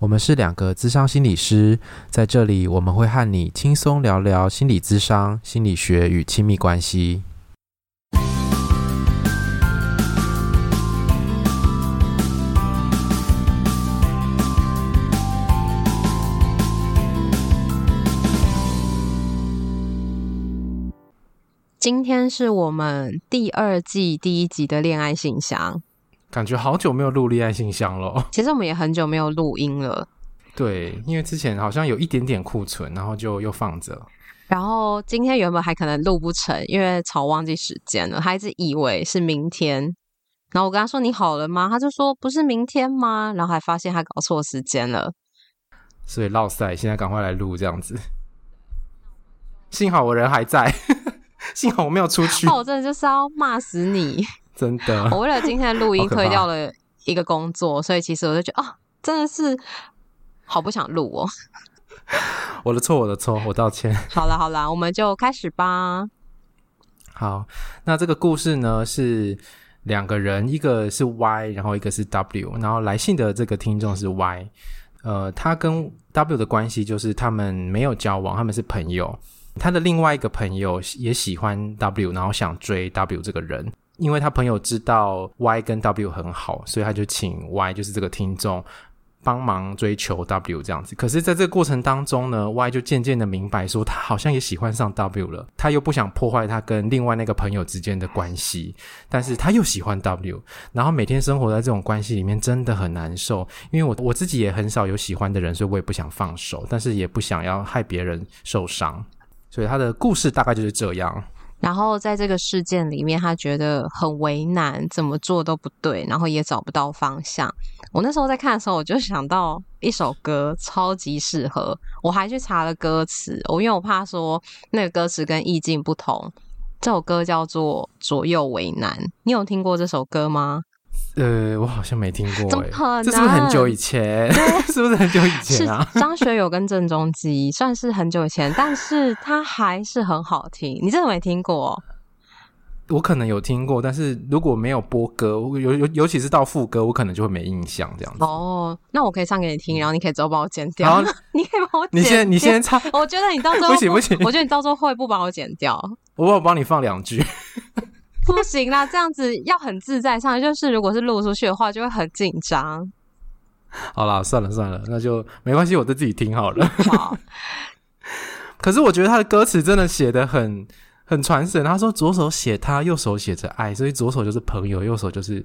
我们是两个咨商心理师，在这里我们会和你轻松聊聊心理咨商、心理学与亲密关系。今天是我们第二季第一集的恋爱信箱。感觉好久没有录恋爱信箱了。其实我们也很久没有录音了。对，因为之前好像有一点点库存，然后就又放着。然后今天原本还可能录不成，因为草忘记时间了，他一直以为是明天。然后我跟他说：“你好了吗？”他就说：“不是明天吗？”然后还发现他搞错时间了。所以落赛，现在赶快来录这样子。幸好我人还在，幸好我没有出去。那我真的就是要骂死你。真的，我为了今天的录音推掉了一个工作，所以其实我就觉得啊，真的是好不想录哦。我的错，我的错，我道歉。好了好了，我们就开始吧。好，那这个故事呢是两个人，一个是 Y，然后一个是 W，然后来信的这个听众是 Y。呃，他跟 W 的关系就是他们没有交往，他们是朋友。他的另外一个朋友也喜欢 W，然后想追 W 这个人。因为他朋友知道 Y 跟 W 很好，所以他就请 Y，就是这个听众，帮忙追求 W 这样子。可是，在这个过程当中呢，Y 就渐渐的明白说，他好像也喜欢上 W 了。他又不想破坏他跟另外那个朋友之间的关系，但是他又喜欢 W，然后每天生活在这种关系里面，真的很难受。因为我我自己也很少有喜欢的人，所以我也不想放手，但是也不想要害别人受伤。所以他的故事大概就是这样。然后在这个事件里面，他觉得很为难，怎么做都不对，然后也找不到方向。我那时候在看的时候，我就想到一首歌，超级适合。我还去查了歌词，我因为我怕说那个歌词跟意境不同。这首歌叫做《左右为难》，你有听过这首歌吗？呃，我好像没听过。怎么可能？这是不是很久以前？是不是很久以前啊？张学友跟郑中基，算是很久以前，但是他还是很好听。你真的没听过？我可能有听过，但是如果没有播歌，尤尤尤其是到副歌，我可能就会没印象这样子。哦，那我可以唱给你听，然后你可以之后帮我剪掉。你可以帮我剪。你先，你先唱。我觉得你到时候不行不行，我觉得你到时候会不帮我剪掉。我我帮你放两句。不行啦，这样子要很自在唱，就是如果是录出去的话，就会很紧张。好啦，算了算了，那就没关系，我就自己听好了。好。可是我觉得他的歌词真的写的很很传神。他说左手写他，右手写着爱，所以左手就是朋友，右手就是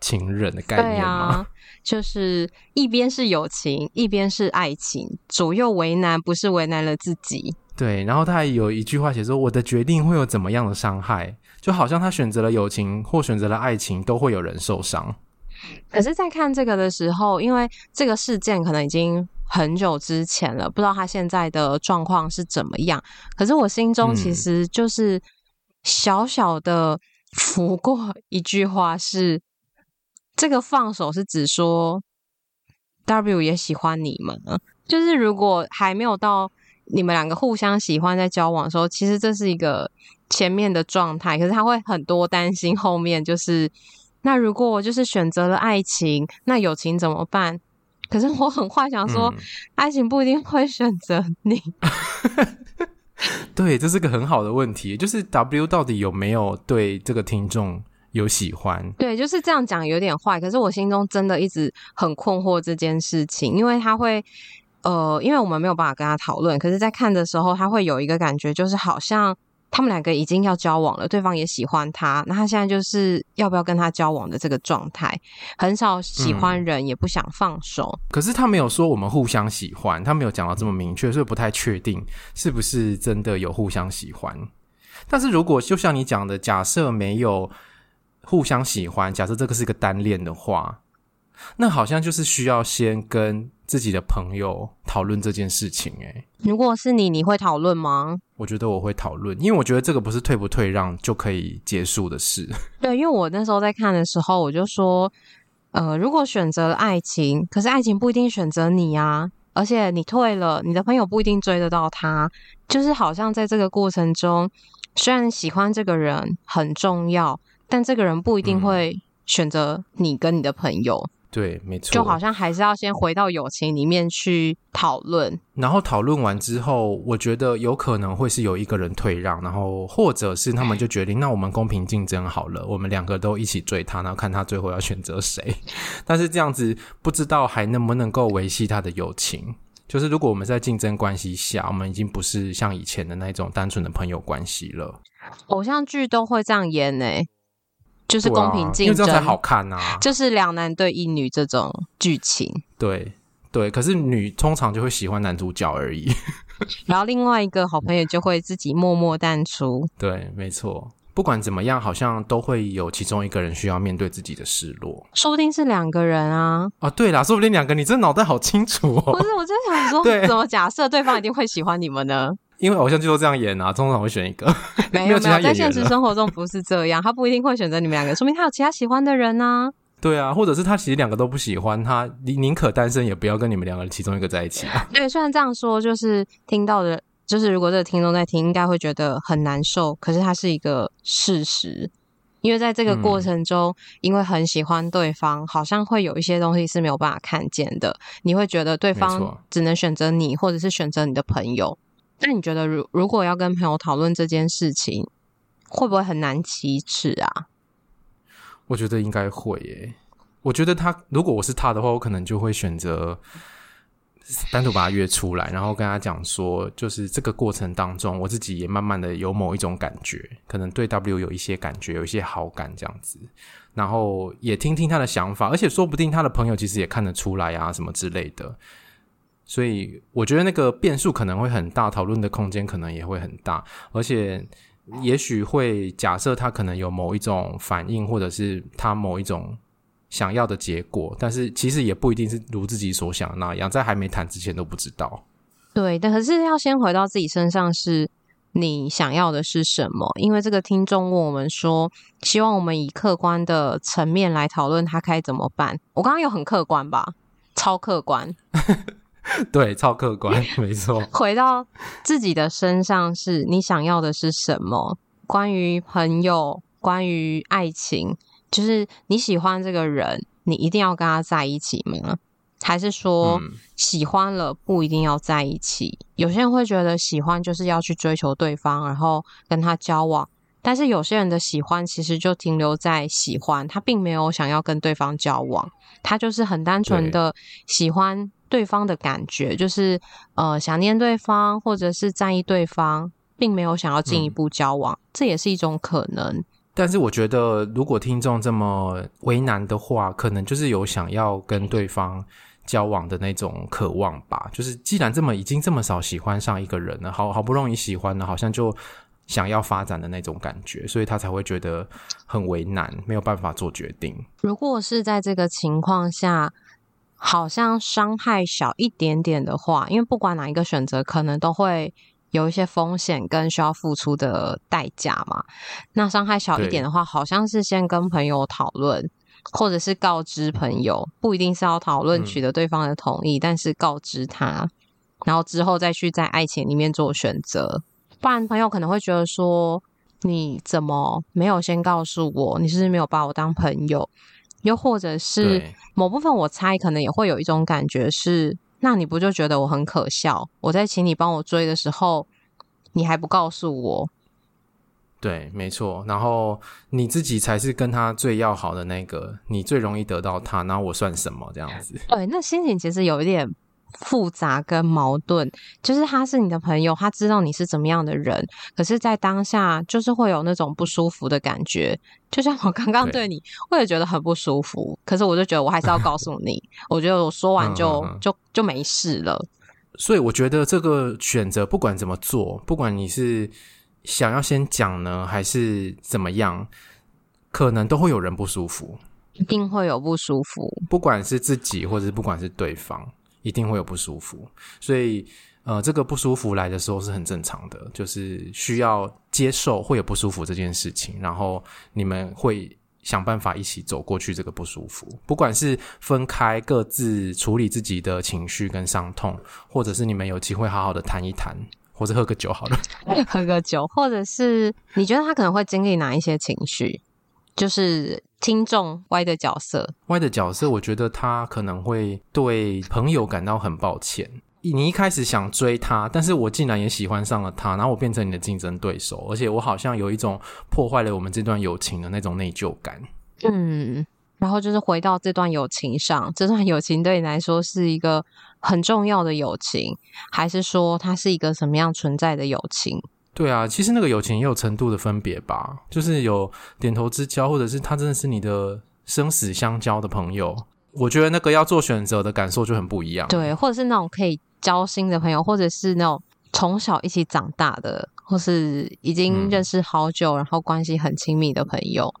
情人的概念嘛。啊，就是一边是友情，一边是爱情，左右为难，不是为难了自己。对，然后他还有一句话写说：“我的决定会有怎么样的伤害？”就好像他选择了友情或选择了爱情，都会有人受伤。可是，在看这个的时候，因为这个事件可能已经很久之前了，不知道他现在的状况是怎么样。可是我心中其实就是小小的浮过一句话是：是这个放手是指说 W 也喜欢你们，就是如果还没有到你们两个互相喜欢在交往的时候，其实这是一个。前面的状态，可是他会很多担心后面，就是那如果我就是选择了爱情，那友情怎么办？可是我很幻想说，嗯、爱情不一定会选择你。对，这是个很好的问题，就是 W 到底有没有对这个听众有喜欢？对，就是这样讲有点坏，可是我心中真的一直很困惑这件事情，因为他会呃，因为我们没有办法跟他讨论，可是在看的时候，他会有一个感觉，就是好像。他们两个已经要交往了，对方也喜欢他，那他现在就是要不要跟他交往的这个状态，很少喜欢人，也不想放手。可是他没有说我们互相喜欢，他没有讲到这么明确，所以不太确定是不是真的有互相喜欢。但是如果就像你讲的，假设没有互相喜欢，假设这个是一个单恋的话，那好像就是需要先跟自己的朋友讨论这件事情。诶，如果是你，你会讨论吗？我觉得我会讨论，因为我觉得这个不是退不退让就可以结束的事。对，因为我那时候在看的时候，我就说，呃，如果选择了爱情，可是爱情不一定选择你啊，而且你退了，你的朋友不一定追得到他，就是好像在这个过程中，虽然喜欢这个人很重要，但这个人不一定会选择你跟你的朋友。嗯对，没错，就好像还是要先回到友情里面去讨论，然后讨论完之后，我觉得有可能会是有一个人退让，然后或者是他们就决定，那我们公平竞争好了，我们两个都一起追他，然后看他最后要选择谁。但是这样子不知道还能不能够维系他的友情。就是如果我们在竞争关系下，我们已经不是像以前的那种单纯的朋友关系了。偶像剧都会这样演呢、欸。就是公平竞争，啊、因为这样才好看啊！就是两男对一女这种剧情，对对。可是女通常就会喜欢男主角而已，然后另外一个好朋友就会自己默默淡出。对，没错。不管怎么样，好像都会有其中一个人需要面对自己的失落。说不定是两个人啊！啊，对啦，说不定两个。你这脑袋好清楚哦！不是，我就想说，怎么假设对方一定会喜欢你们呢？因为偶像剧都这样演啊，通常会选一个。没有没有，在现实生活中不是这样，他不一定会选择你们两个，说明他有其他喜欢的人呢、啊。对啊，或者是他其实两个都不喜欢，他宁宁可单身也不要跟你们两个其中一个在一起啊。对，虽然这样说，就是听到的，就是如果这个听众在听，应该会觉得很难受。可是它是一个事实，因为在这个过程中，嗯、因为很喜欢对方，好像会有一些东西是没有办法看见的。你会觉得对方只能选择你，或者是选择你的朋友。那你觉得，如如果要跟朋友讨论这件事情，会不会很难启齿啊？我觉得应该会耶。我觉得他如果我是他的话，我可能就会选择单独把他约出来，然后跟他讲说，就是这个过程当中，我自己也慢慢的有某一种感觉，可能对 W 有一些感觉，有一些好感这样子，然后也听听他的想法，而且说不定他的朋友其实也看得出来啊，什么之类的。所以我觉得那个变数可能会很大，讨论的空间可能也会很大，而且也许会假设他可能有某一种反应，或者是他某一种想要的结果，但是其实也不一定是如自己所想的那样，在还没谈之前都不知道。对，但可是要先回到自己身上，是你想要的是什么？因为这个听众问我们说，希望我们以客观的层面来讨论他该怎么办。我刚刚有很客观吧？超客观。对，超客观，没错。回到自己的身上，是你想要的是什么？关于朋友，关于爱情，就是你喜欢这个人，你一定要跟他在一起吗？还是说喜欢了不一定要在一起？嗯。有些人会觉得喜欢就是要去追求对方，然后跟他交往。但是有些人的喜欢其实就停留在喜欢，他并没有想要跟对方交往，他就是很单纯的喜欢。对方的感觉就是，呃，想念对方，或者是在意对方，并没有想要进一步交往，嗯，这也是一种可能。但是我觉得，如果听众这么为难的话，可能就是有想要跟对方交往的那种渴望吧。就是既然这么已经这么少喜欢上一个人了，好好不容易喜欢了，好像就想要发展的那种感觉，所以他才会觉得很为难，没有办法做决定。如果是在这个情况下。好像伤害小一点点的话，因为不管哪一个选择，可能都会有一些风险跟需要付出的代价嘛。那伤害小一点的话，好像是先跟朋友讨论，或者是告知朋友，不一定是要讨论取得对方的同意，嗯，但是告知他，然后之后再去在爱情里面做选择。不然朋友可能会觉得说，你怎么没有先告诉我？你是不是没有把我当朋友？又或者是某部分，我猜可能也会有一种感觉是，那你不就觉得我很可笑？我在请你帮我追的时候，你还不告诉我？对，没错。然后你自己才是跟他最要好的那个，你最容易得到他，那我算什么？这样子。对，那心情其实有一点复杂跟矛盾，就是他是你的朋友，他知道你是怎么样的人，可是，在当下就是会有那种不舒服的感觉。就像我刚刚对你，对我也觉得很不舒服，可是我就觉得我还是要告诉你，我觉得我说完就就就没事了。所以我觉得这个选择不管怎么做，不管你是想要先讲呢，还是怎么样，可能都会有人不舒服，一定会有不舒服，不管是自己或者是不管是对方。一定会有不舒服，所以呃，这个不舒服来的时候是很正常的，就是需要接受会有不舒服这件事情，然后你们会想办法一起走过去这个不舒服，不管是分开各自处理自己的情绪跟伤痛，或者是你们有机会好好的谈一谈，或者喝个酒好了，喝个酒，或者是你觉得他可能会经历哪一些情绪？就是听众歪的角色歪的角色，我觉得他可能会对朋友感到很抱歉。你一开始想追他，但是我竟然也喜欢上了他，然后我变成你的竞争对手，而且我好像有一种破坏了我们这段友情的那种内疚感。嗯，然后就是回到这段友情上，这段友情对你来说是一个很重要的友情，还是说它是一个什么样存在的友情？对啊，其实那个友情也有程度的分别吧，就是有点头之交，或者是他真的是你的生死相交的朋友。我觉得那个要做选择的感受就很不一样。对，或者是那种可以交心的朋友，或者是那种从小一起长大的，或是已经认识好久，嗯、然后关系很亲密的朋友。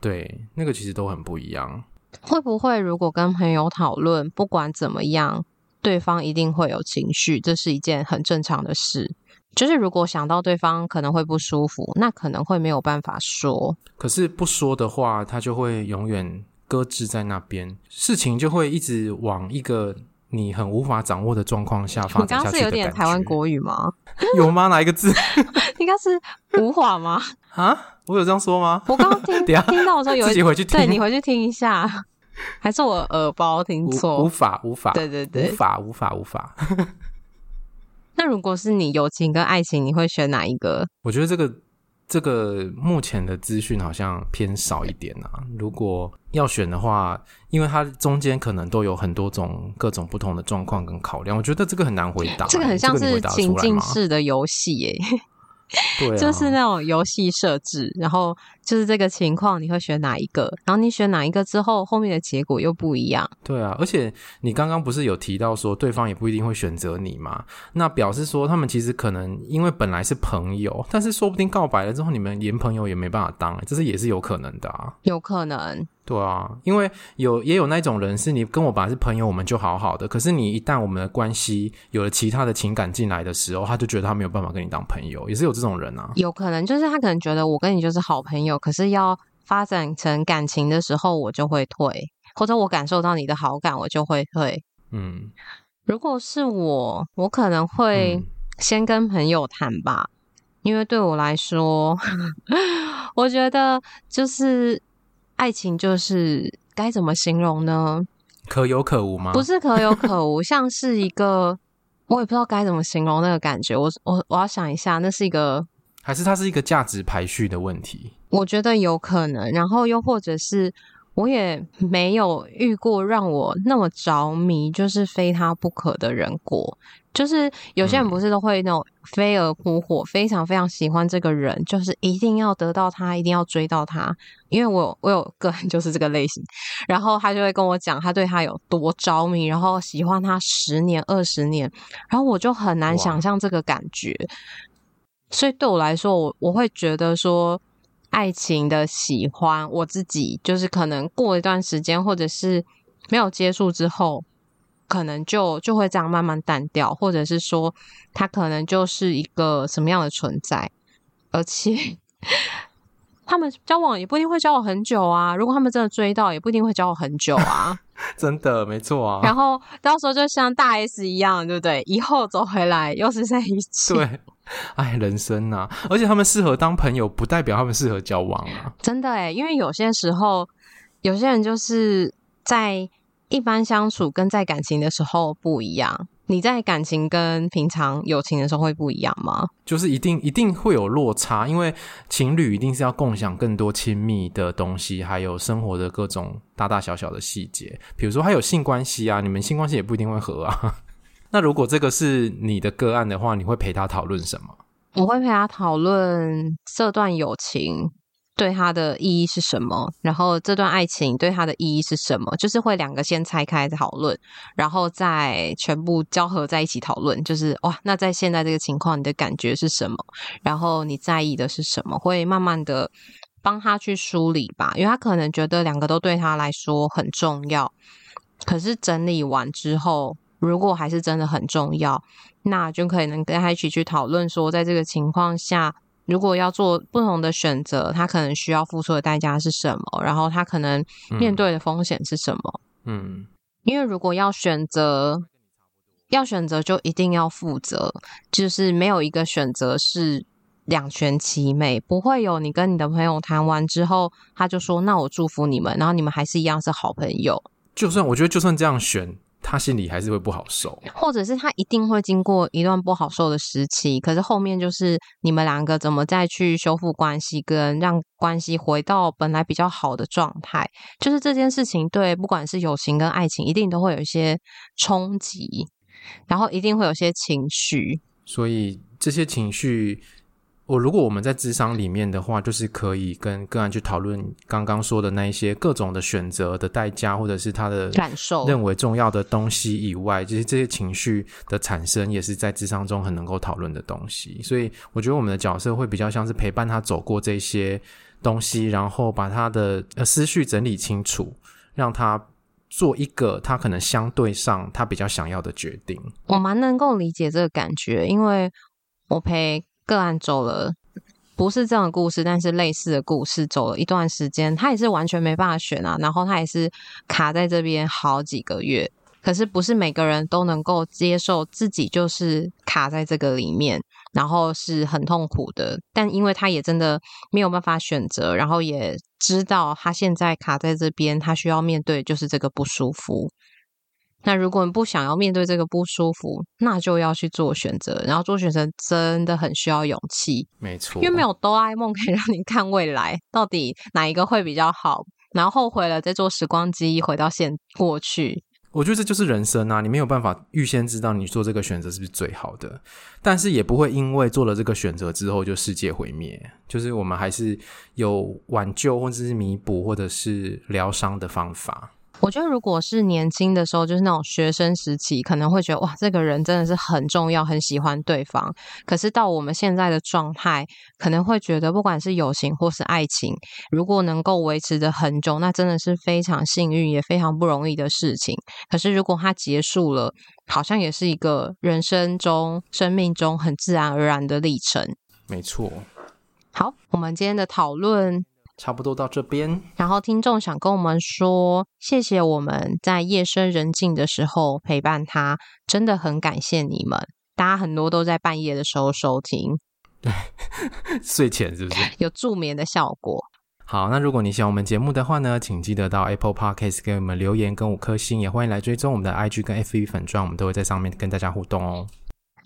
对，那个其实都很不一样。会不会如果跟朋友讨论，不管怎么样，对方一定会有情绪，这是一件很正常的事。就是如果想到对方可能会不舒服，那可能会没有办法说。可是不说的话，他就会永远搁置在那边，事情就会一直往一个你很无法掌握的状况下发展。你刚刚是有点台湾国语吗？有吗？哪一个字？应该是无法吗？啊，我有这样说吗？我刚刚听 听到的时候有自己回去听，对，你回去听一下，还是我耳包听错？无法，无法，对对对，无法，无法，无法。那如果是你友情跟爱情，你会选哪一个？我觉得这个这个目前的资讯好像偏少一点啊。如果要选的话，因为它中间可能都有很多种各种不同的状况跟考量，我觉得这个很难回答。这个很像是情境式的游戏耶。对啊，就是那种游戏设置，然后就是这个情况，你会选哪一个？然后你选哪一个之后，后面的结果又不一样。对啊，而且你刚刚不是有提到说，对方也不一定会选择你吗？那表示说，他们其实可能因为本来是朋友，但是说不定告白了之后，你们连朋友也没办法当，这是也是有可能的啊。有可能。对啊，因为有也有那种人是你跟我本来是朋友，我们就好好的。可是你一旦我们的关系有了其他的情感进来的时候，他就觉得他没有办法跟你当朋友，也是有这种人啊。有可能就是他可能觉得我跟你就是好朋友，可是要发展成感情的时候，我就会退，或者我感受到你的好感，我就会退。嗯，如果是我，我可能会先跟朋友谈吧，嗯、因为对我来说，我觉得就是。爱情就是该怎么形容呢？可有可无吗？不是可有可无，像是一个我也不知道该怎么形容那个感觉。我我我要想一下，那是一个还是它是一个价值排序的问题？我觉得有可能，然后又或者是。我也没有遇过让我那么着迷，就是非他不可的人过。就是有些人不是都会那种飞蛾扑火，非常非常喜欢这个人，就是一定要得到他，一定要追到他。因为我我有个人就是这个类型，然后他就会跟我讲他对他有多着迷，然后喜欢他十年二十年，然后我就很难想象这个感觉。所以对我来说，我我会觉得说。爱情的喜欢，我自己就是可能过一段时间，或者是没有接触之后，可能就就会这样慢慢淡掉，或者是说他可能就是一个什么样的存在，而且他们交往也不一定会交往很久啊。如果他们真的追到，也不一定会交往很久啊。真的没错啊。然后到时候就像大 S 一样，对不对？以后走回来又是在一起。对。哎，人生呐、啊，而且他们适合当朋友，不代表他们适合交往啊。真的哎，因为有些时候，有些人就是在一般相处跟在感情的时候不一样。你在感情跟平常友情的时候会不一样吗？就是一定一定会有落差，因为情侣一定是要共享更多亲密的东西，还有生活的各种大大小小的细节。比如说还有性关系啊，你们性关系也不一定会合啊。那如果这个是你的个案的话，你会陪他讨论什么？我会陪他讨论这段友情。对他的意义是什么？然后这段爱情对他的意义是什么？就是会两个先拆开讨论，然后再全部交合在一起讨论。就是哇，那在现在这个情况，你的感觉是什么？然后你在意的是什么？会慢慢的帮他去梳理吧，因为他可能觉得两个都对他来说很重要。可是整理完之后，如果还是真的很重要，那就可以能跟他一起去讨论说，在这个情况下。如果要做不同的选择，他可能需要付出的代价是什么？然后他可能面对的风险是什么？嗯，因为如果要选择，要选择就一定要负责，就是没有一个选择是两全其美，不会有你跟你的朋友谈完之后，他就说那我祝福你们，然后你们还是一样是好朋友。就算我觉得就算这样选。他心里还是会不好受，或者是他一定会经过一段不好受的时期，可是后面就是你们两个怎么再去修复关系，跟让关系回到本来比较好的状态，就是这件事情对不管是友情跟爱情，一定都会有一些冲击，然后一定会有些情绪，所以这些情绪。我如果我们在智商里面的话，就是可以跟个案去讨论刚刚说的那一些各种的选择的代价，或者是他的感受、认为重要的东西以外，就是这些情绪的产生也是在智商中很能够讨论的东西。所以我觉得我们的角色会比较像是陪伴他走过这些东西，然后把他的呃思绪整理清楚，让他做一个他可能相对上他比较想要的决定。我蛮能够理解这个感觉，因为我陪。个案走了，不是这样的故事，但是类似的故事走了一段时间，他也是完全没办法选啊，然后他也是卡在这边好几个月。可是不是每个人都能够接受自己就是卡在这个里面，然后是很痛苦的。但因为他也真的没有办法选择，然后也知道他现在卡在这边，他需要面对就是这个不舒服。那如果你不想要面对这个不舒服，那就要去做选择，然后做选择真的很需要勇气。没错，因为没有哆啦 A 梦可以 让你看未来到底哪一个会比较好，然后后悔了再坐时光机回到现过去。我觉得这就是人生啊，你没有办法预先知道你做这个选择是不是最好的，但是也不会因为做了这个选择之后就世界毁灭，就是我们还是有挽救或者是弥补或者是疗伤的方法。我觉得，如果是年轻的时候，就是那种学生时期，可能会觉得哇，这个人真的是很重要，很喜欢对方。可是到我们现在的状态，可能会觉得，不管是友情或是爱情，如果能够维持的很久，那真的是非常幸运，也非常不容易的事情。可是如果它结束了，好像也是一个人生中、生命中很自然而然的历程。没错。好，我们今天的讨论。差不多到这边，然后听众想跟我们说，谢谢我们在夜深人静的时候陪伴他，真的很感谢你们。大家很多都在半夜的时候收听，对，睡前是不是 有助眠的效果？好，那如果你喜欢我们节目的话呢，请记得到 Apple Podcast 给我们留言跟五颗星，也欢迎来追踪我们的 IG 跟 FB 粉钻，我们都会在上面跟大家互动哦。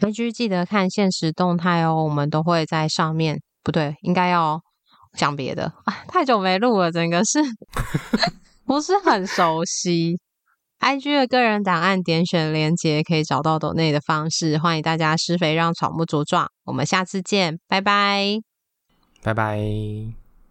IG 记得看限时动态哦，我们都会在上面，不对，应该要。讲别的啊，太久没录了，整个是 不是很熟悉？IG 的个人档案点选连接可以找到抖内的方式，欢迎大家施肥让草木茁壮。我们下次见，拜拜，拜拜。